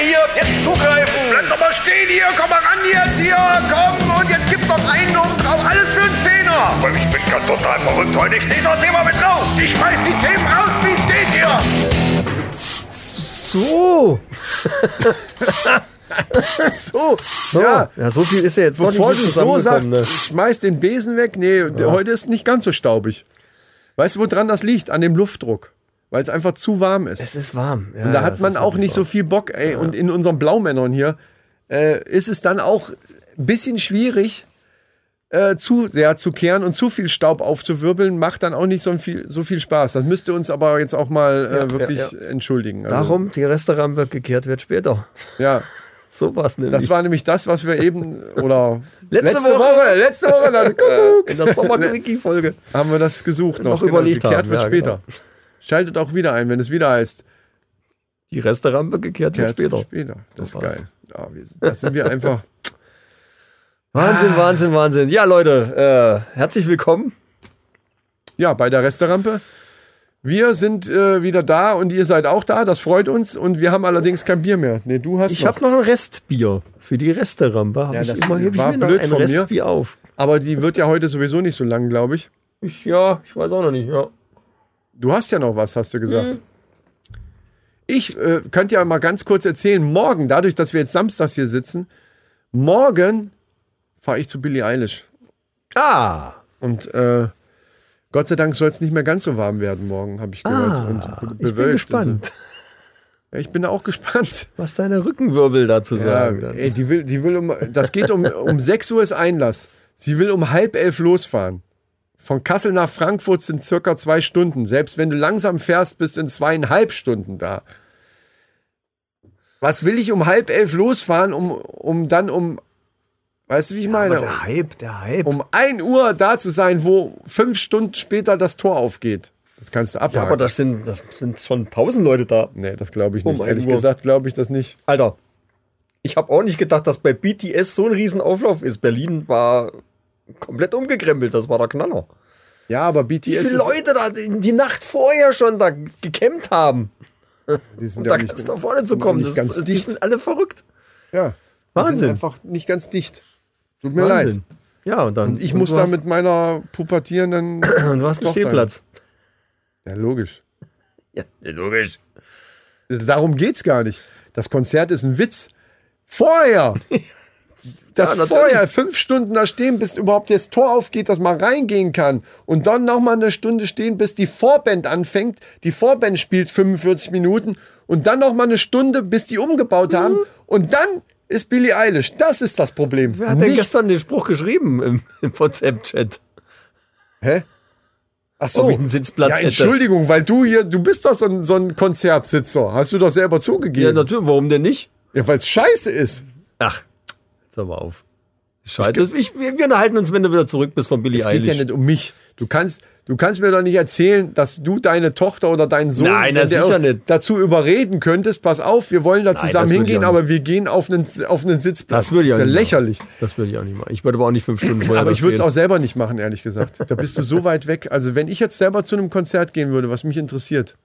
hier, jetzt zugreifen. Bleib doch mal stehen hier, komm mal ran jetzt hier, komm und jetzt gibt's noch einen und drauf, alles für einen Zehner. Aber ich bin ganz total verrückt heute. Ich stehe das Thema mit drauf. Ich schmeiß die Themen raus, wie es geht hier. So. So, Ja, ja. ja, so viel ist ja jetzt doch Bevor nicht du so sagst, ne? schmeiß den Besen weg. Nee, heute ist nicht ganz so staubig. Weißt du, woran das liegt? An dem Luftdruck. Weil es einfach zu warm ist. Es ist warm. Ja, Und da ja, hat es man auch nicht so viel Bock. Ey, und in unseren Blaumännern hier äh, ist es dann auch ein bisschen schwierig, äh, zu sehr zu kehren und zu viel Staub aufzuwirbeln, macht dann auch nicht so viel, so viel Spaß. Das müsste uns aber jetzt auch mal äh, Ja, wirklich ja, entschuldigen. Also, Darum, die Restaurant wird gekehrt, wird später. Ja, So was nämlich. das war nämlich das, was wir eben, oder Letzte letzte, Woche. Woche. letzte Woche, dann, Kuckuck, in der Sommerquickie-Folge. haben wir das gesucht noch. Noch überlegt gekehrt haben, wird ja, später. Schaltet auch wieder ein, wenn es wieder heißt. Die wird gekehrt, wird später. später. Das ist geil. Ja, wir, das sind wir einfach. Wahnsinn, Wahnsinn, Wahnsinn. Ja, Leute, äh, herzlich willkommen. Ja, bei der Resterampe. Wir sind äh, wieder da und ihr seid auch da. Das freut uns. Und wir haben allerdings kein Bier mehr. Nee, du hast Ich habe noch ein Restbier für die Resterampe. Hab Ja, ich das immer, heb ich war mir noch blöd ein von mir. Restbier auf. Aber die wird ja heute sowieso nicht so lang, glaube ich. Ich, ja, ich weiß auch noch nicht. Ja. Du hast ja noch was, hast du gesagt. Mhm. Ich äh, könnte ja mal ganz kurz erzählen. Morgen, dadurch, dass wir jetzt samstags hier sitzen, morgen fahre ich zu Billie Eilish. Ah, Und äh, Gott sei Dank soll es nicht mehr ganz so warm werden morgen, habe ich gehört. ah und be ich bin gespannt, So. Ja, ich bin da auch gespannt. was deine Rückenwirbel dazu Ja, sagen. dann. ey, die will, die will um, das geht um, um 6 Uhr ist Einlass. Sie will um halb elf losfahren. Von Kassel nach Frankfurt sind circa zwei Stunden. Selbst wenn du langsam fährst, bist in zweieinhalb Stunden da. Was will ich um halb elf losfahren, um, um dann um, weißt du, wie ich Aber meine? der Hype, der Hype. Um 1 Uhr da zu sein, wo fünf Stunden später das Tor aufgeht. Das kannst du abhaken. ja, aber das sind, das sind schon tausend Leute da. nee, das glaube ich nicht. Um 1 Ehrlich Uhr. gesagt glaube ich das nicht. Alter, ich habe auch nicht gedacht, dass bei BTS so ein Riesen-Auflauf ist. Berlin war komplett umgekrempelt, das war der Knaller. Ja, aber BTS Wie viele Leute da die die Nacht vorher schon da gekämmt haben, die sind ja da nicht- ganz da vorne zu kommen. Das, ganz die dicht. sind alle verrückt. Ja. Die Wahnsinn. Sind einfach nicht ganz dicht. Tut mir leid. Wahnsinn. Ja, und dann. Und ich und muss da mit meiner pubertierenden. Und du hast einen. Stehplatz. ja, logisch. Ja, logisch. Darum geht's gar nicht. Das Konzert ist ein Witz. Vorher! Das Ja, vorher fünf Stunden da stehen, bis überhaupt das Tor aufgeht, dass man reingehen kann. Und dann nochmal eine Stunde stehen, bis die Vorband anfängt. Die Vorband spielt 45 Minuten. Und dann nochmal eine Stunde, bis die umgebaut haben. Mhm. Und dann ist Billie Eilish. Das ist das Problem. Wer hat denn Nicht- gestern den Spruch geschrieben im, im WhatsApp-Chat? Hä? Ach so. Ob ich einen Sitzplatz ja, hätte. Entschuldigung, weil du hier, du bist doch so ein, so ein Konzertsitzer. Hast du doch selber Ja, zugegeben. Ja, natürlich. Warum denn nicht? weil es scheiße ist. Ach, jetzt mal auf. Scheiße. Wir, wir halten uns, wenn du wieder zurück bist von Billy Es geht Eilish. ja nicht um mich. Du kannst, du kannst mir doch nicht erzählen, dass du deine Tochter oder deinen Sohn Nein, das dazu überreden könntest, pass auf, wir wollen da das zusammen hingehen, aber wir gehen auf einen, auf einen Sitzplatz. Das würde ich auch ist ja nicht machen. lächerlich. Das würde ich auch nicht machen. Ich würde aber auch nicht fünf Stunden vorher Aber ich würde es auch selber nicht machen, ehrlich gesagt. Da bist du so weit weg. Also wenn ich jetzt selber zu einem Konzert gehen würde, was mich interessiert,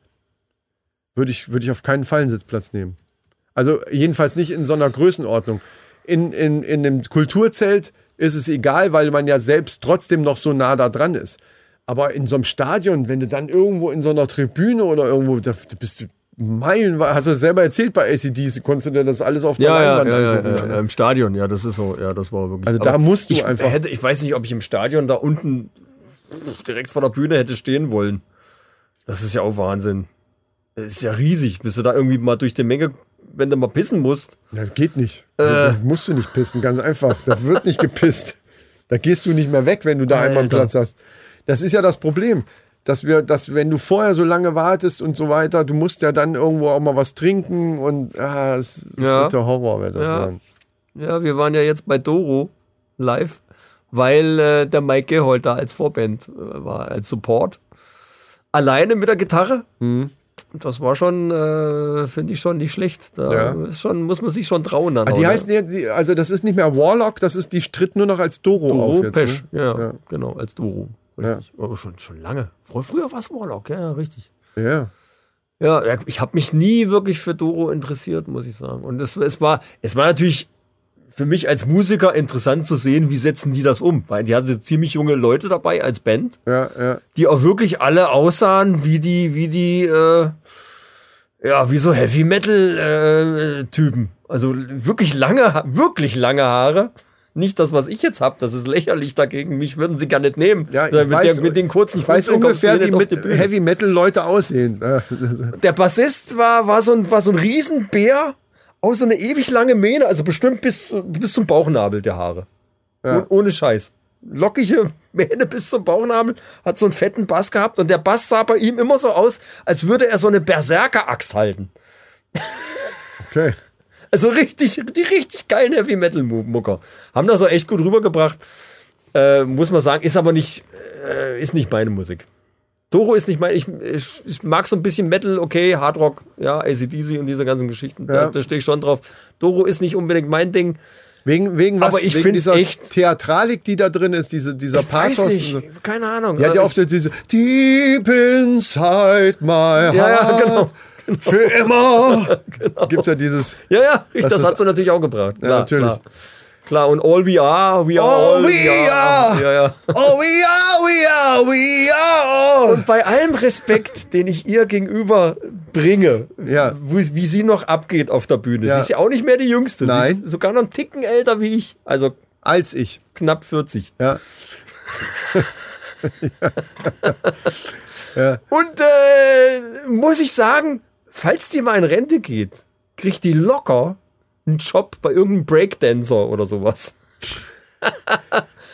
würde ich, würde ich auf keinen Fall einen Sitzplatz nehmen. Also jedenfalls nicht in so einer Größenordnung. In, in, in einem Kulturzelt ist es egal, weil man ja selbst trotzdem noch so nah da dran ist. Aber in so einem Stadion, wenn du dann irgendwo in so einer Tribüne oder irgendwo, da, bist du Meilen, hast du selber erzählt bei ACDC, konntest du dir das alles auf der Ja, Leinwand ja, ja, angucken. ja, ja, im Stadion, ja, das ist so, ja, das war wirklich. Also da musst du ich einfach- Hätte, ich weiß nicht, ob ich im Stadion da unten direkt vor der Bühne hätte stehen wollen. Das ist ja auch Wahnsinn. Das ist ja riesig, bist du da irgendwie mal durch die Menge, wenn du mal pissen musst. Ja, geht nicht. Äh. Da musst du nicht pissen, ganz einfach. Da wird nicht gepisst. Da gehst du nicht mehr weg, wenn du da einmal einen Alter. Platz hast. Das ist ja das Problem. Dass wir, dass wenn du vorher so lange wartest und so weiter, du musst ja dann irgendwo auch mal was trinken und ah, es, es Ja. wird der Horror, wird das Ja. werden. Ja, wir waren ja jetzt bei Doro live, weil äh, der Mike Geholt da als Vorband äh, war, als Support. Alleine mit der Gitarre. Mhm. Das war schon, äh, finde ich schon nicht schlecht. Da Ja. schon, muss man sich schon trauen. Dann Ah, die ne? heißen ja, die, also das ist nicht mehr Warlock, das ist, die tritt nur noch als Doro, Doro auf jetzt. Pesch. Ne? Ja, Ja. genau, als Doro. Richtig. Aber schon, schon lange. Früher, früher war es Warlock, ja, richtig. Ja. Ja, ja, ich habe mich nie wirklich für Doro interessiert, muss ich sagen. Und es, es war, es war natürlich für mich als Musiker interessant zu sehen, wie setzen die das um, weil die hatten ziemlich junge Leute dabei als Band, Ja, ja. die auch wirklich alle aussahen wie die, wie die, äh, ja, wie so Heavy Metal äh, Typen. Also wirklich lange, wirklich lange Haare. Nicht das, was ich jetzt hab, das ist lächerlich dagegen. Mich würden sie gar nicht nehmen. Ja, ich mit, weiß, der, mit den kurzen ich weiß ungefähr, wie mit. Heavy Metal Leute aussehen. Der Bassist war, war, so ein, war so ein Riesenbär aus so eine ewig lange Mähne, also bestimmt bis, bis zum Bauchnabel der Haare. Oh, ohne Scheiß. Lockige Mähne bis zum Bauchnabel, hat so einen fetten Bass gehabt und der Bass sah bei ihm immer so aus, als würde er so eine Berserker-Axt halten. Okay. Also richtig, die richtig geilen Heavy Metal Mucker. Haben das auch echt gut rübergebracht. Äh, muss man sagen, ist aber nicht, äh, ist nicht meine Musik. Doro ist nicht mein, ich, ich, ich mag so ein bisschen Metal, okay, Hardrock, ja, ACDC und diese ganzen Geschichten, da, Ja. da stehe ich schon drauf. Doro ist nicht unbedingt mein Ding. Wegen, wegen was? Aber ich wegen dieser echt- Theatralik, die da drin ist, diese, dieser Ich weiß nicht, so. keine Ahnung. Die hat ja oft diese Deep inside my heart. Ja, ja, genau. Für immer. Gibt's ja dieses. ja, ja, Das das, hat sie natürlich auch gebracht. Klar, natürlich. Klar. Klar, und all we are, we are All all, we are. Ja, ja. Oh, we are, we are, we are. Und bei allem Respekt, den ich ihr gegenüber bringe, Ja. wo, wie sie noch abgeht auf der Bühne. Ja. Sie ist ja auch nicht mehr die Jüngste. Nein. Sie ist sogar noch einen Ticken älter wie ich. Also Als ich. knapp 40. Ja. Und äh, muss ich sagen, falls die mal in Rente geht, kriegt die locker einen Job bei irgendeinem Breakdancer oder sowas.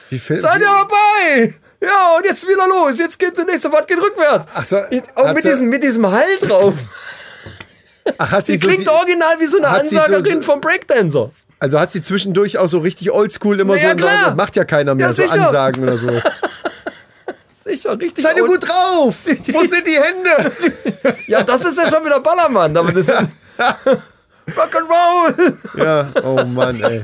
Wie viel, Seid ihr dabei? Ja, und jetzt wieder los. Jetzt geht der nächste Fahrt geht rückwärts. Ach so, auch hat mit sie- diesem, mit diesem Hall drauf. Ach, hat sie Die so klingt die, original wie so eine sie so- Ansagerin vom Breakdancer. Also hat sie zwischendurch auch so richtig oldschool immer Na so. klar. Macht ja keiner mehr, Ja, so sicher. Ansagen oder sowas. Sicher, richtig. Seid ihr gut drauf? Wo sind die Hände? Ja, das ist ja schon wieder Ballermann, aber das ist Rock'n'Roll. ja, oh Mann, ey.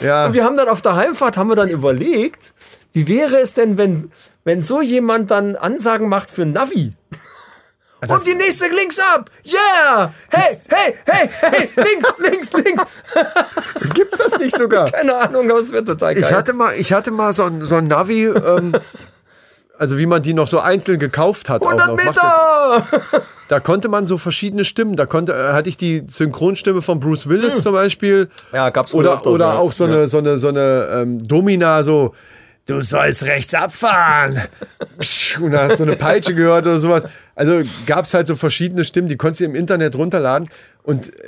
Ja, Wir haben dann auf der Heimfahrt haben wir dann überlegt, wie wäre es denn, wenn, wenn so jemand dann Ansagen macht für Navi? Und die nächste links ab. Yeah! Hey, hey, hey, hey, links, links, links. gibt's das nicht sogar? Keine Ahnung, aber es wird total geil. Ich hatte mal, ich hatte mal so ein, so ein Navi, ähm, also wie man die noch so einzeln gekauft hat. auch 100 noch. Macht ja- Meter! Da konnte man so verschiedene Stimmen. Da konnte, äh, hatte ich die Synchronstimme von Bruce Willis zum Beispiel. Ja, gab's Oder, öfters, oder ja. auch so eine, so eine, so eine ähm, Domina, so, du sollst rechts abfahren. Und da hast du eine Peitsche gehört oder sowas. Also gab's halt so verschiedene Stimmen, die konntest du im Internet runterladen. Und äh,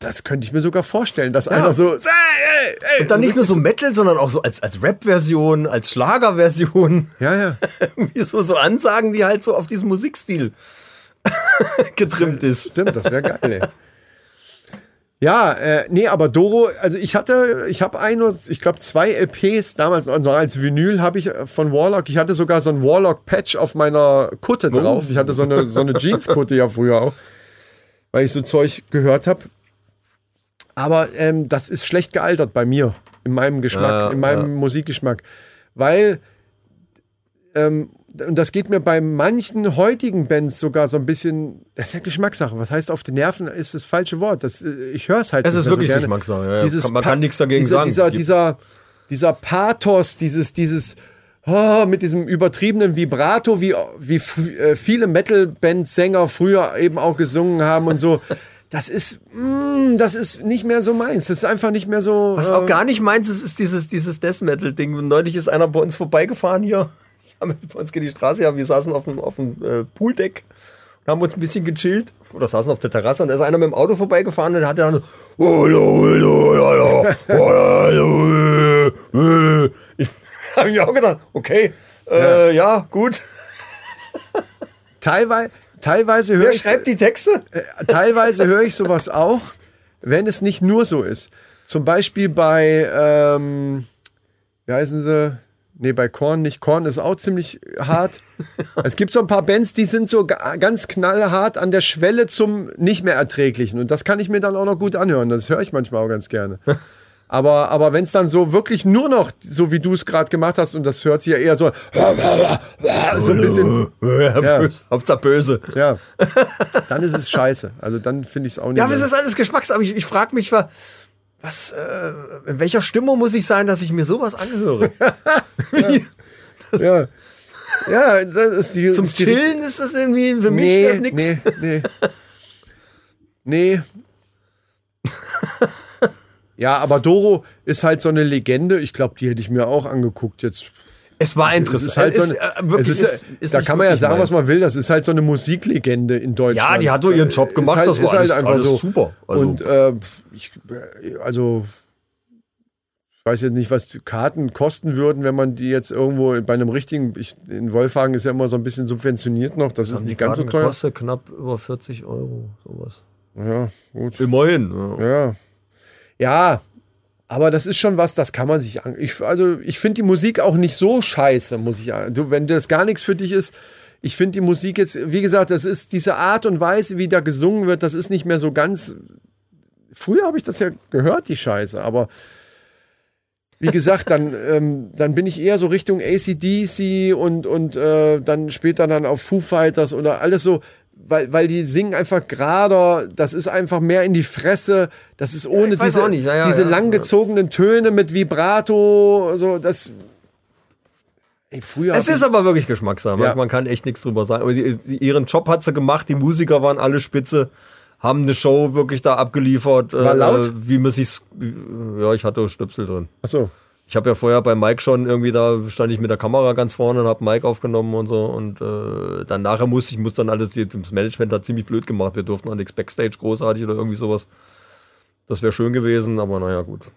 das könnte ich mir sogar vorstellen, dass einer so. Ey, ey, ey, Und dann nicht nur so Metal, sondern auch so als, als Rap-Version, als Schlager-Version. Ja, ja. So, so Ansagen, die halt so auf diesen Musikstil getrimmt ist. Stimmt, das wäre geil, ey. Ja, äh, nee, aber Doro, also ich hatte, ich habe ein oder ich glaube zwei LPs damals noch als Vinyl habe ich äh, von Warlock. Ich hatte sogar so ein Warlock Patch auf meiner Kutte drauf. Ich hatte so eine so eine Jeanskutte ja früher auch, weil ich so Zeug gehört habe. Aber ähm, das ist schlecht gealtert bei mir in meinem Geschmack, Ja, in meinem Musikgeschmack, weil ähm, und das geht mir bei manchen heutigen Bands sogar so ein bisschen, das ist ja Geschmackssache. Was heißt auf die Nerven ist das falsche Wort. Das, äh, ich höre es halt Es ist wirklich so. Geschmackssache, ja, ja. Dieses Kann- man kann nichts dagegen dieser, sagen. Dieser, Die- dieser, dieser Pathos, dieses, dieses, oh, mit diesem übertriebenen Vibrato, wie, wie äh, viele Metal-Band-Sänger früher eben auch gesungen haben und so. Das ist, mm, das ist nicht mehr so meins. Das ist einfach nicht mehr so. Was äh, auch gar nicht meins ist, ist dieses, dieses Death Metal-Ding. Neulich ist einer bei uns vorbeigefahren hier. Ja, mit- Bei uns geht die Straße ja, wir saßen auf dem, auf dem äh, Pooldeck und haben uns ein bisschen gechillt. Oder saßen auf der Terrasse und da ist einer mit dem Auto vorbeigefahren und hat dann so. Ich habe mir auch gedacht, okay, äh, ja. gut. teilweise, teilweise höre Wer ich. schreibt die Texte? teilweise höre ich sowas auch, wenn es nicht nur so ist. Zum Beispiel bei, ähm, wie heißen sie? Nee, bei Korn nicht. Korn ist auch ziemlich hart. es gibt so ein paar Bands, die sind so ga- ganz knallhart an der Schwelle zum nicht mehr erträglichen. Und das kann ich mir dann auch noch gut anhören. Das höre ich manchmal auch ganz gerne. Aber, aber wenn es dann so wirklich nur noch, so wie du es gerade gemacht hast, und das hört sich ja eher so, so ein bisschen, Ja. Hauptsache böse. ja, dann ist es scheiße. Also dann finde ich es auch nicht. Ja, aber es ist alles Geschmackssache. Ich, ich frage mich, wa- was, äh, in welcher Stimmung muss ich sein, dass ich mir sowas anhöre? ja. ja, das ist die. Zum ist die- Chillen ist das irgendwie, für mich Nee, ist das nix. nee, nee. Nee. Ja, aber Doro ist halt so eine Legende. Ich glaube, die hätte ich mir auch angeguckt jetzt. Es war Es interessant. ist halt so eine, ist, äh, wirklich, es ist, ist- ist da kann man ja sagen, was man will. Das ist halt so eine Musiklegende in Deutschland. Ja, die hat doch ihren Job Ist gemacht, halt, das war ist halt alles- einfach alles so. super. Also- Und äh, ich, also ich weiß jetzt nicht, was Karten kosten würden, wenn man die jetzt irgendwo bei einem richtigen, ich, in Wolfhagen ist ja immer so ein bisschen subventioniert noch. Das ist Haben die nicht ganz so Karten teuer. gekostet knapp über 40 Euro, sowas. Ja, gut. Immerhin. Ja. Ja. Ja, aber das ist schon was, das kann man sich an. Ich, also, ich finde die Musik auch nicht so scheiße, muss ich sagen. Du, wenn das gar nichts für dich ist, ich finde die Musik jetzt, wie gesagt, das ist diese Art und Weise, wie da gesungen wird, das ist nicht mehr so ganz. Früher habe ich das ja gehört, die Scheiße, aber wie gesagt, dann, ähm, dann bin ich eher so Richtung ACDC und, und äh, dann später dann auf Foo Fighters oder alles so, weil, weil die singen einfach gerader, das ist einfach mehr in die Fresse, das ist ohne ich weiß diese, ja, ja, diese ja. langgezogenen Töne mit Vibrato, so das. Ey, früher. Es ist aber wirklich Geschmackssache. Ja. Man kann echt nichts drüber sagen. Aber sie, ihren Job hat sie gemacht. Die Musiker waren alle spitze. Haben eine Show wirklich da abgeliefert. War äh, laut? Wie man sich's, ja, ich hatte Stöpsel drin. ich, achso. Ich habe ja vorher bei Mike schon irgendwie da stand ich mit der Kamera ganz vorne und habe Mike aufgenommen und so und äh, dann nachher musste ich muss dann alles das Management hat ziemlich blöd gemacht. Wir durften auch nichts Backstage großartig oder irgendwie sowas. Das wäre schön gewesen, aber naja gut.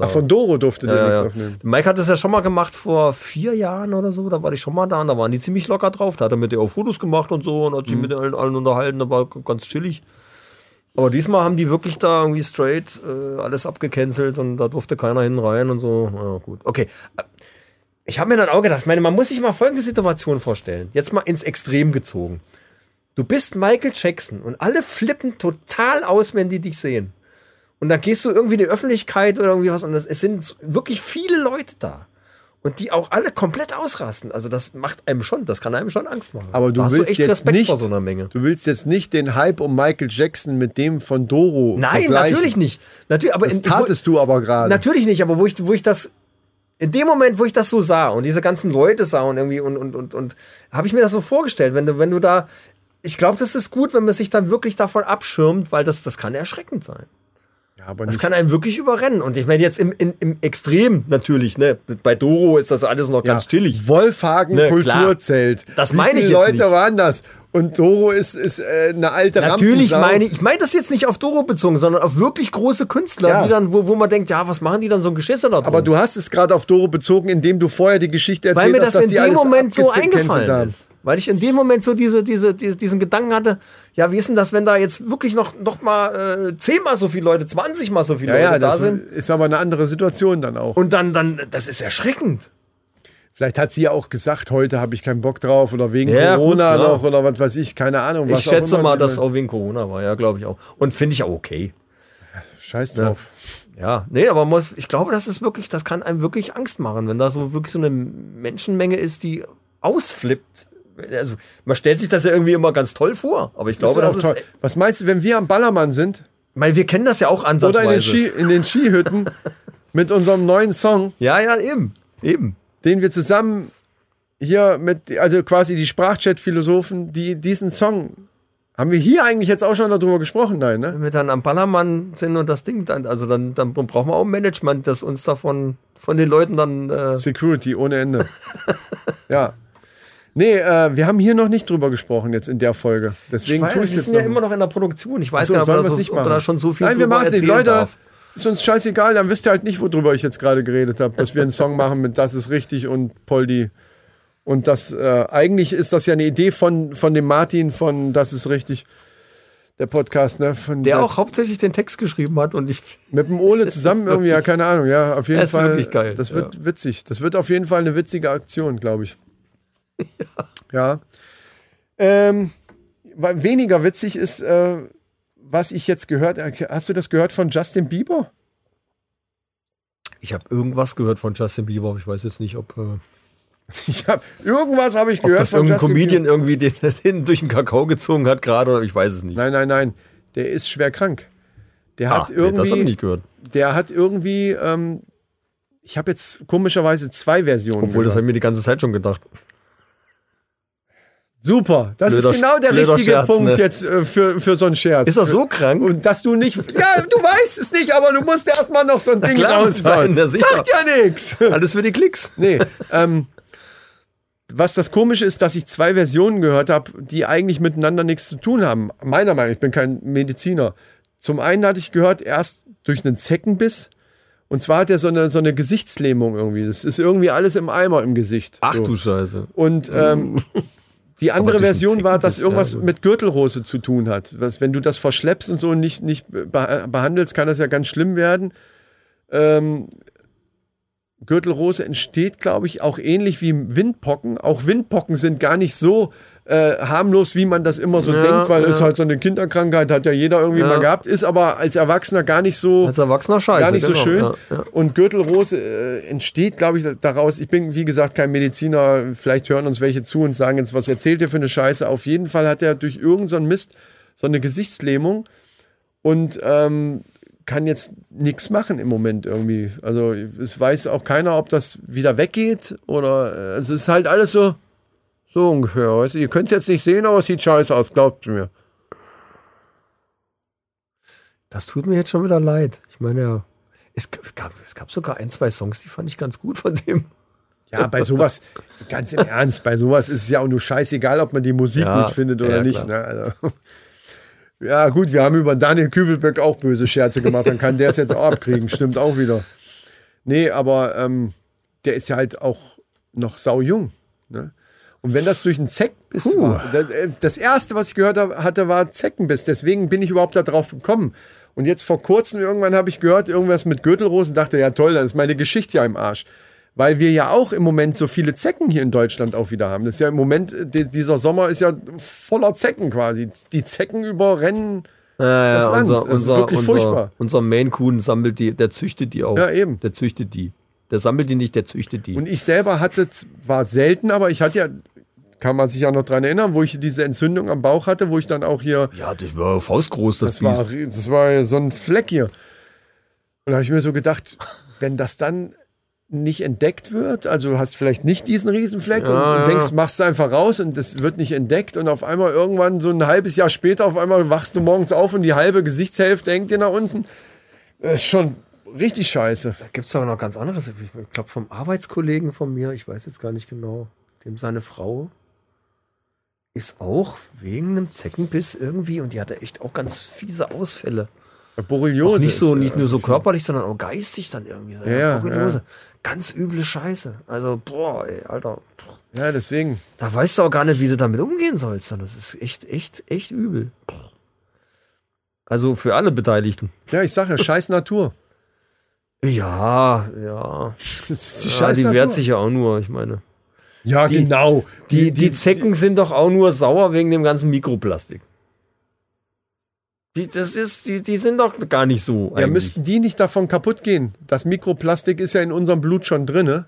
Ach, von Doro durfte der ja, nichts ja. aufnehmen. Mike hat das ja schon mal gemacht vor vier Jahren oder so. Da war ich schon mal da und da waren die ziemlich locker drauf. Da hat er mit ihr auch Fotos gemacht und so und hat sich Mhm. mit allen, allen unterhalten. Da war ganz chillig. Aber diesmal haben die wirklich da irgendwie straight äh, alles abgecancelt und da durfte keiner hin rein und so. Ja, gut. Okay. Ich habe mir dann auch gedacht, ich meine, man muss sich mal folgende Situation vorstellen. Jetzt mal ins Extrem gezogen. Du bist Michael Jackson und alle flippen total aus, wenn die dich sehen. Und dann gehst du irgendwie in die Öffentlichkeit oder irgendwie was das, es sind wirklich viele Leute da. Und die auch alle komplett ausrasten. Also das macht einem schon, das kann einem schon Angst machen. Aber du willst echt jetzt Respekt nicht, vor so einer Menge. du willst jetzt nicht den Hype um Michael Jackson mit dem von Doro Nein, natürlich nicht. Natürlich, aber Das in, tatest du aber gerade. Natürlich nicht, aber wo ich, wo ich das, in dem Moment, wo ich das so sah und diese ganzen Leute sah und irgendwie und, und, und, und habe ich mir das so vorgestellt, wenn du, wenn du da, ich glaube, das ist gut, wenn man sich dann wirklich davon abschirmt, weil das, das kann erschreckend sein. Ja, aber Das kann einen wirklich überrennen. Und ich meine, jetzt im, im, im Extrem natürlich, ne? Bei Doro ist das alles noch ganz chillig. Wolfhagen Ne, Kulturzelt. Das meine ich jetzt Leute nicht. waren das? Und Doro ist, ist äh, eine alte Natürlich Rampensau. meine ich, ich meine das jetzt nicht auf Doro bezogen, sondern auf wirklich große Künstler, Ja. die dann, wo, wo man denkt, ja, was machen die dann so ein Geschisse da drum? Aber du hast es gerade auf Doro bezogen, indem du vorher die Geschichte erzählt weil mir hast, das dass in dem Moment so eingefallen ist. Weil ich in dem Moment so diese, diese, diese, diesen Gedanken hatte, ja, wie ist denn das, wenn da jetzt wirklich noch, noch mal äh, zehnmal so viele Leute, 20 mal so viele Ja, Leute ja, da sind? ist aber eine andere Situation dann auch. Und dann, dann, das ist erschreckend. Vielleicht hat sie ja auch gesagt, heute habe ich keinen Bock drauf oder wegen Ja, gut, Corona klar. noch oder was weiß ich, keine Ahnung. Ich schätze mal, dass auch wegen Corona war, ja, glaube ich auch. Und finde ich auch okay. Scheiß drauf. Ja, nee, aber muss, ich glaube, das ist wirklich, das kann einem wirklich Angst machen, wenn da so wirklich so eine Menschenmenge ist, die ausflippt. Also, man stellt sich das ja irgendwie immer ganz toll vor, aber ich glaube, ist das ist, toll. Was meinst du, wenn wir am Ballermann sind weil wir kennen das ja auch oder ansatzweise. in den, Ski, in den Skihütten mit unserem neuen Song, Ja, ja, eben, eben. Den wir zusammen hier mit, also quasi die Sprachchat-Philosophen, die diesen Song, haben wir hier eigentlich jetzt auch schon darüber gesprochen? Nein, ne? Wenn wir dann am Ballermann sind und das Ding dann, also dann, dann brauchen wir auch ein Management, das uns davon, von den Leuten dann, äh, Security ohne Ende. ja. Nee, äh, wir haben hier noch nicht drüber gesprochen jetzt in der Folge. Deswegen weil tue ich wir es jetzt sind ja immer noch in der Produktion. Ich weiß Achso, gar nicht, ob, wir da es so, nicht ob da schon so viel Nein, wir machen es nicht. Leute, darf. Ist uns scheißegal, dann wisst ihr halt nicht, worüber ich jetzt gerade geredet habe. Dass wir einen Song machen mit Das ist richtig und Poldi. Und das, äh, eigentlich ist das ja eine Idee von, von dem Martin von Das ist richtig, der Podcast, ne? Von Der auch hauptsächlich den Text geschrieben hat und ich, Mit dem Ole zusammen ist irgendwie, ja, wirklich- keine Ahnung, ja, auf jeden Das ist Fall. wirklich geil, Das wird witzig. Das wird auf jeden Fall eine witzige Aktion, glaube ich. Ja. Ähm, wa- weniger witzig ist, äh, was ich jetzt gehört Hast du das gehört von Justin Bieber? Ich habe irgendwas gehört von Justin Bieber, aber ich weiß jetzt nicht, ob, äh, Ich hab, irgendwas habe ich ob gehört das von irgendein Justin Comedian Bieber. irgendwie den, den durch den Kakao gezogen hat gerade, oder ich weiß es nicht. Nein, nein, nein. Der ist schwer krank. Der Ah, hat nee, das habe ich irgendwie, nicht gehört. der hat irgendwie, ähm, ich habe jetzt komischerweise zwei Versionen. Obwohl, das gehört. habe ich mir die ganze Zeit schon gedacht. Super, das Blöder ist genau der richtige Scherz, Punkt ne? jetzt äh, für, für so einen Scherz. Ist er so krank? Und dass du nicht, ja, du weißt es nicht, aber du musst erstmal noch so ein Ding raushauen. Macht ja nichts. Alles für die Klicks. Nee, ähm, was das Komische ist, dass ich zwei Versionen gehört habe, die eigentlich miteinander nichts zu tun haben. Meiner Meinung nach, ich bin kein Mediziner. Zum einen hatte ich gehört, erst durch einen Zeckenbiss. Und zwar hat er so eine, so eine Gesichtslähmung irgendwie. Das ist irgendwie alles im Eimer im Gesicht. Ach so. du Scheiße. Und ähm, die andere Version war, dass irgendwas ja, mit Gürtelrose zu tun hat. Was, wenn du das verschleppst und so nicht, nicht beh- behandelst, kann das ja ganz schlimm werden. Ähm, Gürtelrose entsteht, glaube ich, auch ähnlich wie Windpocken. Auch Windpocken sind gar nicht so äh, harmlos, wie man das immer so Ja, denkt, weil es ja. halt so eine Kinderkrankheit hat ja jeder irgendwie Ja. mal gehabt, ist aber als Erwachsener gar nicht so Als Erwachsener Scheiße. gar nicht so genau. schön. Ja. Und Gürtelrose äh, entsteht, glaube ich, daraus. Ich bin, wie gesagt, kein Mediziner. Vielleicht hören uns welche zu und sagen jetzt, was erzählt ihr für eine Scheiße? Auf jeden Fall hat er durch irgendeinen so Mist so eine Gesichtslähmung und ähm, kann jetzt nichts machen im Moment irgendwie. Also es weiß auch keiner, ob das wieder weggeht oder äh, es ist halt alles so, so ungefähr. Weißt du? Ihr könnt es jetzt nicht sehen, aber es sieht scheiße aus, glaubt mir. Das tut mir jetzt schon wieder leid. Ich meine, ja, es gab, es gab sogar ein, zwei Songs, die fand ich ganz gut von dem. Ja, bei sowas, ganz im Ernst, bei sowas ist es ja auch nur scheißegal, ob man die Musik Ja, gut findet oder ja, nicht. Ne? Also, ja, gut, wir haben über Daniel Kübelböck auch böse Scherze gemacht, dann kann der es jetzt auch abkriegen, stimmt auch wieder. Nee, aber ähm, der ist ja halt auch noch saujung. Ne? Und wenn das durch einen Zeckenbiss war, das, äh, das erste, was ich gehört hatte, war Zeckenbiss. Deswegen bin ich überhaupt da drauf gekommen. Und jetzt vor kurzem irgendwann habe ich gehört, irgendwas mit Gürtelrosen, dachte, ja toll, dann ist meine Geschichte ja im Arsch. Weil wir ja auch im Moment so viele Zecken hier in Deutschland auch wieder haben. Das ist ja im Moment, äh, die, dieser Sommer ist ja voller Zecken quasi. Die Zecken überrennen. Ja, Das ja, Land, unser, das ist wirklich unser, furchtbar. unser Maine Coon sammelt die, der züchtet die auch. Ja, eben. Der züchtet die. Der sammelt die nicht, der züchtet die. Und ich selber hatte, war selten, aber ich hatte ja, kann man sich ja noch dran erinnern, wo ich diese Entzündung am Bauch hatte, wo ich dann auch hier ja, das war faustgroß, das, Das war, das war so ein Fleck hier. Und da habe ich mir so gedacht, wenn das dann nicht entdeckt wird, also du hast vielleicht nicht diesen Riesenfleck und, Ja, und ja. denkst, machst du einfach raus und das wird nicht entdeckt und auf einmal irgendwann so ein halbes Jahr später, auf einmal wachst du morgens auf und die halbe Gesichtshälfte hängt dir nach unten. Das ist schon richtig scheiße. Da gibt es aber noch ganz anderes. Ich glaube, vom Arbeitskollegen von mir, ich weiß jetzt gar nicht genau, dem seine Frau ist auch wegen einem Zeckenbiss irgendwie und die hatte echt auch ganz fiese Ausfälle. Borreliose. Auch nicht so, ist, nicht äh, nur so körperlich, sondern auch geistig dann irgendwie. So, ja, Borreliose. Ganz üble Scheiße. Also, boah, ey, Alter. Ja, deswegen. Da weißt du auch gar nicht, wie du damit umgehen sollst. Das ist echt, echt, echt übel. Also für alle Beteiligten. Ja, ich sag ja, scheiß Natur. Ja, ja. Das ist die ja scheiß die Natur. wehrt sich ja auch nur, ich meine. Ja, die- genau. Die, die, Zecken sind doch auch nur sauer wegen dem ganzen Mikroplastik. Die, das ist, die, die sind doch gar nicht so. Ja, eigentlich. müssten die nicht davon kaputt gehen? Das Mikroplastik ist ja in unserem Blut schon drinne.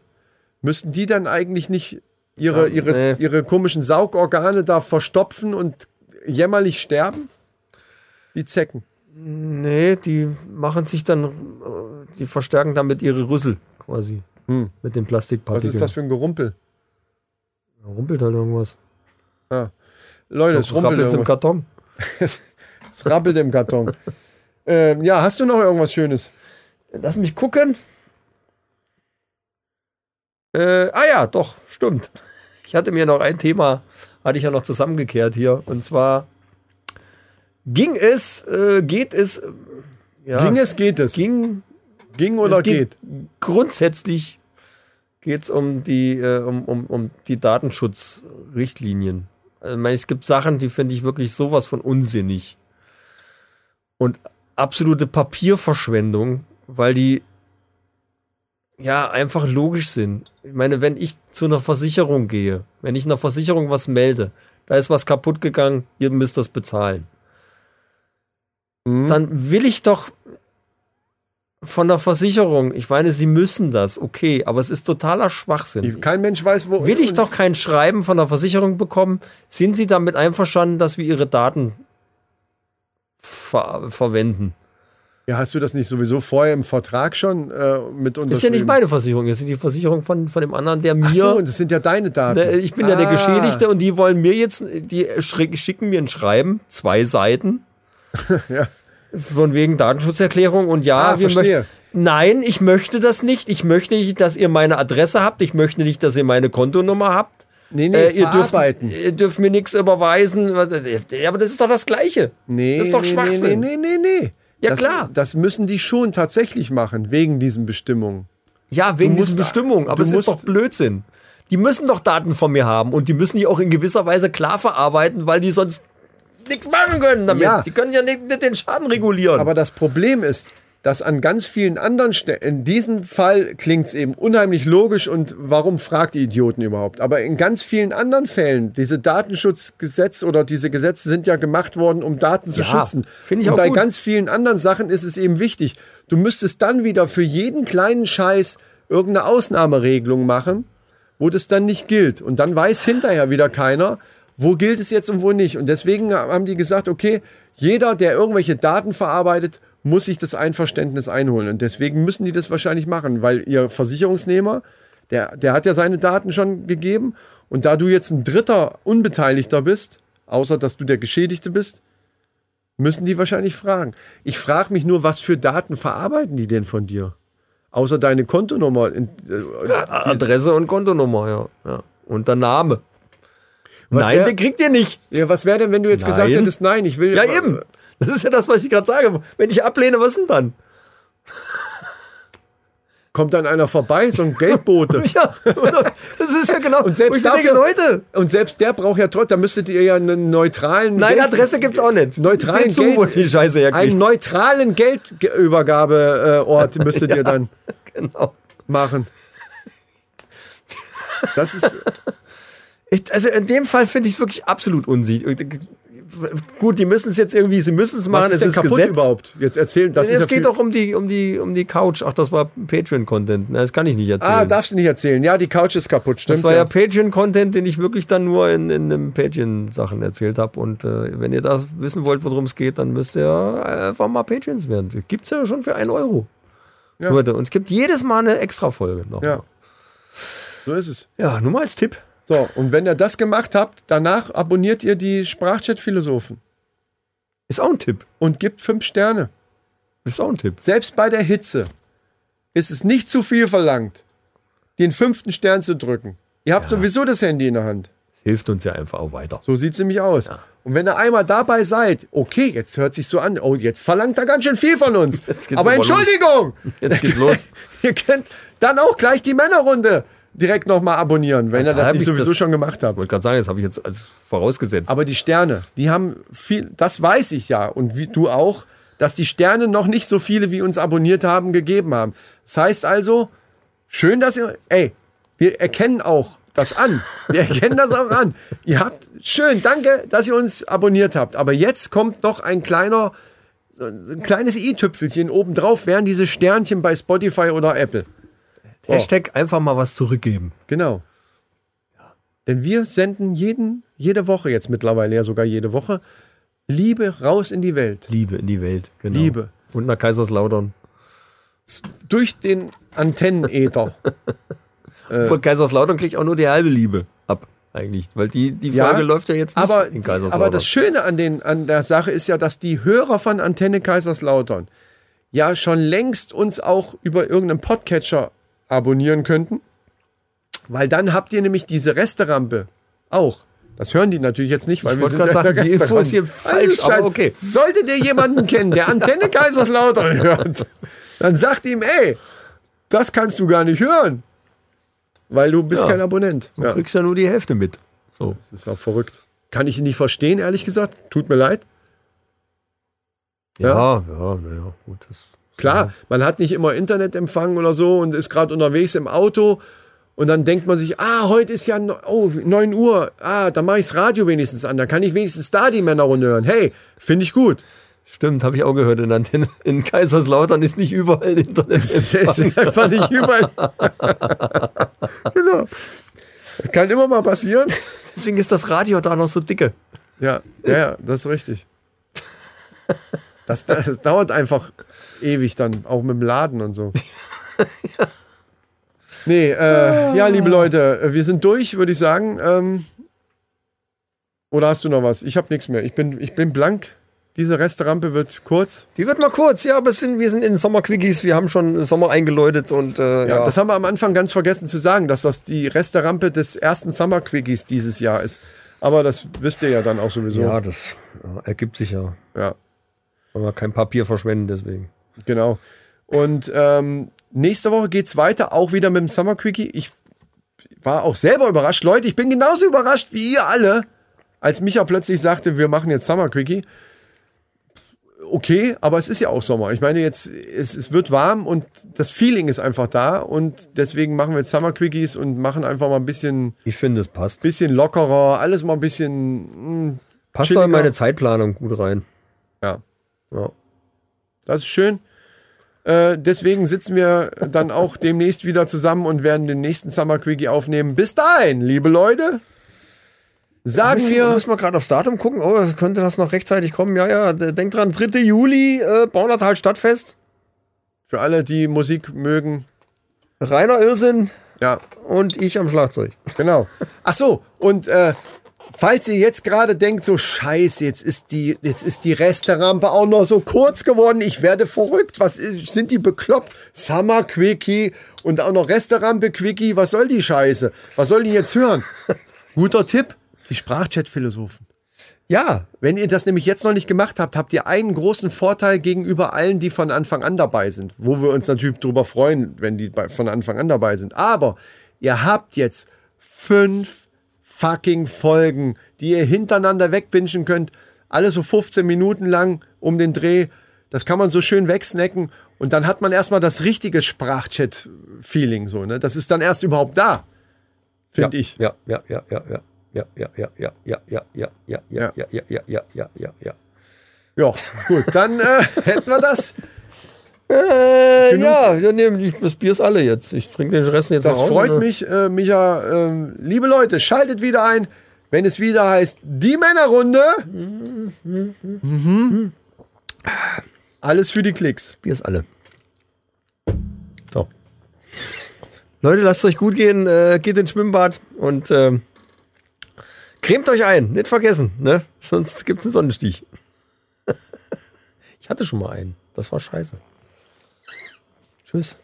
Müssten die dann eigentlich nicht ihre, Ja, ihre, nee. ihre komischen Saugorgane da verstopfen und jämmerlich sterben? Die Zecken. Nee, die machen sich dann, äh, die verstärken damit ihre Rüssel quasi. Hm. Mit den Was Plastikpartikeln. ist das für ein Gerumpel? Rumpelt halt irgendwas. Leute, es rumpelt Rappelt's im irgendwas. Karton. Es rappelt im Karton. ähm, ja, hast du noch irgendwas Schönes? Lass mich gucken. Äh, ah ja, doch, stimmt. Ich hatte mir noch ein Thema, hatte ich ja noch zusammengekehrt hier. Und zwar ging es, äh, geht es, ja, Ging es, geht es? ging, Ging oder es geht? Grundsätzlich geht es um die, äh, um, um, um die Datenschutzrichtlinien. Also, ich meine, es gibt Sachen, die finde ich wirklich sowas von unsinnig. Und absolute Papierverschwendung, weil die ja einfach logisch sind. Ich meine, wenn ich zu einer Versicherung gehe, wenn ich einer Versicherung was melde, da ist was kaputt gegangen, ihr müsst das bezahlen Mhm. dann will ich doch von der Versicherung. Ich meine, sie müssen das, okay, aber es ist totaler Schwachsinn. Kein Mensch weiß, wo. Will ich doch kein Schreiben von der Versicherung bekommen? Sind Sie damit einverstanden, dass wir Ihre Daten ver verwenden? Ja, hast du das nicht sowieso vorher im Vertrag schon äh, mit uns? Das ist ja nicht meine Versicherung, das ist die Versicherung von, von dem anderen, der mir. Ach so, und das sind ja deine Daten. Ne, Ich bin ja der Ah. Geschädigte und die wollen mir jetzt, die schicken mir ein Schreiben, zwei Seiten. Ja. Von wegen Datenschutzerklärung und ja, Ah, wir möchten. Nein, ich möchte das nicht. Ich möchte nicht, dass ihr meine Adresse habt. Ich möchte nicht, dass ihr meine Kontonummer habt. Nee, nee, Äh, ihr, dürft, ihr dürft mir nichts überweisen. Ja, aber das ist doch das Gleiche. Nee, das ist doch nee, Schwachsinn. Nee, nee, nee, nee. Ja, das, klar. Das müssen die schon tatsächlich machen, wegen diesen Bestimmungen. Ja, wegen diesen Bestimmungen. Aber es ist doch Blödsinn. Die müssen doch Daten von mir haben und die müssen die auch in gewisser Weise klar verarbeiten, weil die sonst nichts machen können damit. Ja. Die können ja nicht, nicht den Schaden regulieren. Aber das Problem ist, dass an ganz vielen anderen Stellen, in diesem Fall klingt es eben unheimlich logisch und warum fragt die Idioten überhaupt? Aber in ganz vielen anderen Fällen, diese Datenschutzgesetze oder diese Gesetze sind ja gemacht worden, um Daten zu Ja, schützen. ich und bei gut. ganz vielen anderen Sachen ist es eben wichtig. Du müsstest dann wieder für jeden kleinen Scheiß irgendeine Ausnahmeregelung machen, wo das dann nicht gilt. Und dann weiß hinterher wieder keiner, wo gilt es jetzt und wo nicht. Und deswegen haben die gesagt, okay, jeder, der irgendwelche Daten verarbeitet, muss sich das Einverständnis einholen. Und deswegen müssen die das wahrscheinlich machen, weil ihr Versicherungsnehmer, der, der hat ja seine Daten schon gegeben. Und da du jetzt ein dritter Unbeteiligter bist, außer dass du der Geschädigte bist, müssen die wahrscheinlich fragen. Ich frage mich nur, was für Daten verarbeiten die denn von dir? Außer deine Kontonummer. Äh, Adresse und Kontonummer, ja. ja. Und der Name. Was nein, wär- den kriegt ihr nicht. ja, was wäre denn, wenn du jetzt gesagt Nein. hättest, nein, ich will. Ja, eben. Das ist ja das, was ich gerade sage. Wenn ich ablehne, was denn dann? Kommt dann einer vorbei, so ein Geldbote. Ja, das ist ja genau. Und selbst dafür, Leute, Und selbst der braucht ja trotzdem, da müsstet ihr ja einen neutralen. nein, Geld- Adresse gibt's auch nicht. Neutralen Seht zu, Geld, wo die Scheiße Einen neutralen Geldübergabeort müsstet ihr dann Genau. machen. Das ist. Ich, also in dem Fall finde ich es wirklich absolut unsicher. Gut, die müssen es jetzt irgendwie, sie müssen es machen, ist es ist kaputt Gesetz. überhaupt? Jetzt erzählen, das es ist ja geht doch um die, um, die, um die Couch. Ach, das war Patreon-Content. Na, Das kann ich nicht erzählen. Ah, darfst du nicht erzählen. Ja, die Couch ist kaputt, stimmt. das war ja, ja. Patreon-Content, den ich wirklich dann nur in, in einem Patreon-Sachen erzählt habe. Und äh, wenn ihr das wissen wollt, worum es geht, dann müsst ihr einfach mal Patreons werden. Gibt's ja schon für einen Euro. Ja. Leute, und es gibt jedes Mal eine Extra-Folge. noch. ja. So ist es. ja, nur mal als Tipp. So, und wenn ihr das gemacht habt, danach abonniert ihr die Sprachchat-Philosophen Ist auch ein Tipp. und gibt fünf Sterne. Ist auch ein Tipp. Selbst bei der Hitze ist es nicht zu viel verlangt, den fünften Stern zu drücken. Ihr habt sowieso das Handy in der Hand. Es hilft uns ja einfach auch weiter. So sieht es nämlich aus. Und wenn ihr einmal dabei seid, okay, jetzt hört sich so an, oh, jetzt verlangt er ganz schön viel von uns. Jetzt geht's Aber aber los. Entschuldigung! Jetzt geht's los. ihr könnt dann auch gleich die Männerrunde direkt nochmal abonnieren, wenn ihr das hab nicht ich sowieso das- schon gemacht habt. Ich wollte gerade sagen, das habe ich jetzt als vorausgesetzt. Aber die Sterne, die haben viel, das weiß ich ja und wie du auch, dass die Sterne noch nicht so viele, wie uns abonniert haben, gegeben haben. Das heißt also, schön, dass ihr, ey, wir erkennen auch das an. Wir erkennen das auch an. Ihr habt, schön, danke, dass ihr uns abonniert habt. Aber jetzt kommt noch ein kleiner, so ein kleines i-Tüpfelchen obendrauf, wären diese Sternchen bei Spotify oder Apple. Hashtag einfach mal was zurückgeben. Genau. Denn wir senden jeden, jede Woche jetzt mittlerweile ja sogar jede Woche Liebe raus in die Welt. Liebe in die Welt. Genau. Liebe. Und nach Kaiserslautern. Durch den Antennenäther. Und Kaiserslautern kriegt auch nur die halbe Liebe ab, eigentlich. Weil die, die Ja, Folge läuft ja jetzt nicht aber, in Kaiserslautern. aber das Schöne an, den, an der Sache ist ja, dass die Hörer von Antenne Kaiserslautern ja schon längst uns auch über irgendeinen Podcatcher abonnieren könnten. Weil dann habt ihr nämlich diese Resterampe auch. Das hören die natürlich jetzt nicht, weil wir wollte sind ja sagen, die Info ist hier falsch, aber okay. Solltet ihr jemanden kennen, der Antenne Kaiserslautern hört, dann sagt ihm, ey, das kannst du gar nicht hören. Weil du bist Ja. kein Abonnent. Du Ja. kriegst ja nur die Hälfte mit. So. Das ist auch verrückt. Kann ich ihn nicht verstehen, ehrlich gesagt. Tut mir leid. Ja, ja, ja, gut. Das, Klar, man hat nicht immer Internetempfang oder so und ist gerade unterwegs im Auto und dann denkt man sich, ah, heute ist ja oh, 9 Uhr, ah, da mache ich das Radio wenigstens an, da kann ich wenigstens da die Männerrunde hören. Hey, finde ich gut. Stimmt, habe ich auch gehört in Antenne. In Kaiserslautern ist nicht überall Internet. Das ist einfach nicht überall. genau. Das kann immer mal passieren. Deswegen ist das Radio da noch so dicke. Ja, ja, ja, das ist richtig. Das, das dauert einfach ewig dann, auch mit dem Laden und so. Nee, äh, ja, liebe Leute, wir sind durch, würde ich sagen. Ähm, oder hast du noch was? Ich habe nichts mehr. Ich bin, ich bin blank. Diese Resterampe wird kurz. Die wird mal kurz, ja, aber sind, wir sind in Sommerquickies, wir haben schon Sommer eingeläutet und äh, Ja, ja, das haben wir am Anfang ganz vergessen zu sagen, dass das die Resterampe des ersten Summer Quickies dieses Jahr ist. Aber das wisst ihr ja dann auch sowieso. ja, das ja, ergibt sich ja. ja. Wollen wir kein Papier verschwenden, deswegen. Genau. Und ähm, nächste Woche geht's weiter, auch wieder mit dem Summer Quickie. Ich war auch selber überrascht. Leute, ich bin genauso überrascht wie ihr alle, als Micha plötzlich sagte, wir machen jetzt Summer Quickie. Okay, aber es ist ja auch Sommer. Ich meine, jetzt, es, es wird warm und das Feeling ist einfach da und deswegen machen wir jetzt Summer Quickies und machen einfach mal ein bisschen, Ich finde, es passt. bisschen lockerer, alles mal ein bisschen, mh, Passt doch in chilliger. meine Zeitplanung gut rein. ja. Ja. Das ist schön. Äh, deswegen sitzen wir dann auch demnächst wieder zusammen und werden den nächsten Summer Quickie aufnehmen. Bis dahin, liebe Leute, sagen wir, müssen wir gerade aufs Datum gucken. Oh, könnte das noch rechtzeitig kommen? Ja, ja, denkt dran, 3. Juli, äh, Baunatal Stadtfest. für alle, die Musik mögen, Rainer Irrsinn ja, und ich am Schlagzeug. genau. Ach so, und äh, falls ihr jetzt gerade denkt, so scheiße, jetzt ist die, jetzt ist die Resterampe auch noch so kurz geworden, ich werde verrückt, was ist, sind die bekloppt? Summer Quickie und auch noch Resterampe Quickie, was soll die Scheiße? Was soll die jetzt hören? Guter Tipp, die Sprachchat-Philosophen. Ja, Wenn ihr das nämlich jetzt noch nicht gemacht habt, habt ihr einen großen Vorteil gegenüber allen, die von Anfang an dabei sind. Wo wir uns natürlich drüber freuen, wenn die von Anfang an dabei sind. Aber ihr habt jetzt fünf fucking Folgen, die ihr hintereinander wegwünschen könnt. Alle so 15 Minuten lang um den Dreh. Das kann man so schön wegsnacken. Und dann hat man erstmal das richtige Sprachchat-Feeling. So, ne? Das ist dann erst überhaupt da. Finde ja, ich. Ja, ja, ja, ja, ja. Ja, ja, ja, ja, ja, ja, ja, ja, Ja. ja, ja, ja, ja, ja, ja, ja, ja. Ja, gut, dann äh, hätten wir das. Äh, ja, ja nee, das Bier ist alle jetzt. Ich trinke den Rest jetzt Das nach Hause, freut ne? mich, äh, Micha. Ähm, liebe Leute, schaltet wieder ein, wenn es wieder heißt, die Männerrunde. Mhm. Alles für die Klicks. Bier ist alle. So. Leute, lasst es euch gut gehen. Äh, geht ins Schwimmbad und ähm, cremt euch ein. Nicht vergessen, ne? Sonst gibt's einen Sonnenstich. ich hatte schon mal einen. Das war scheiße. Tschüss.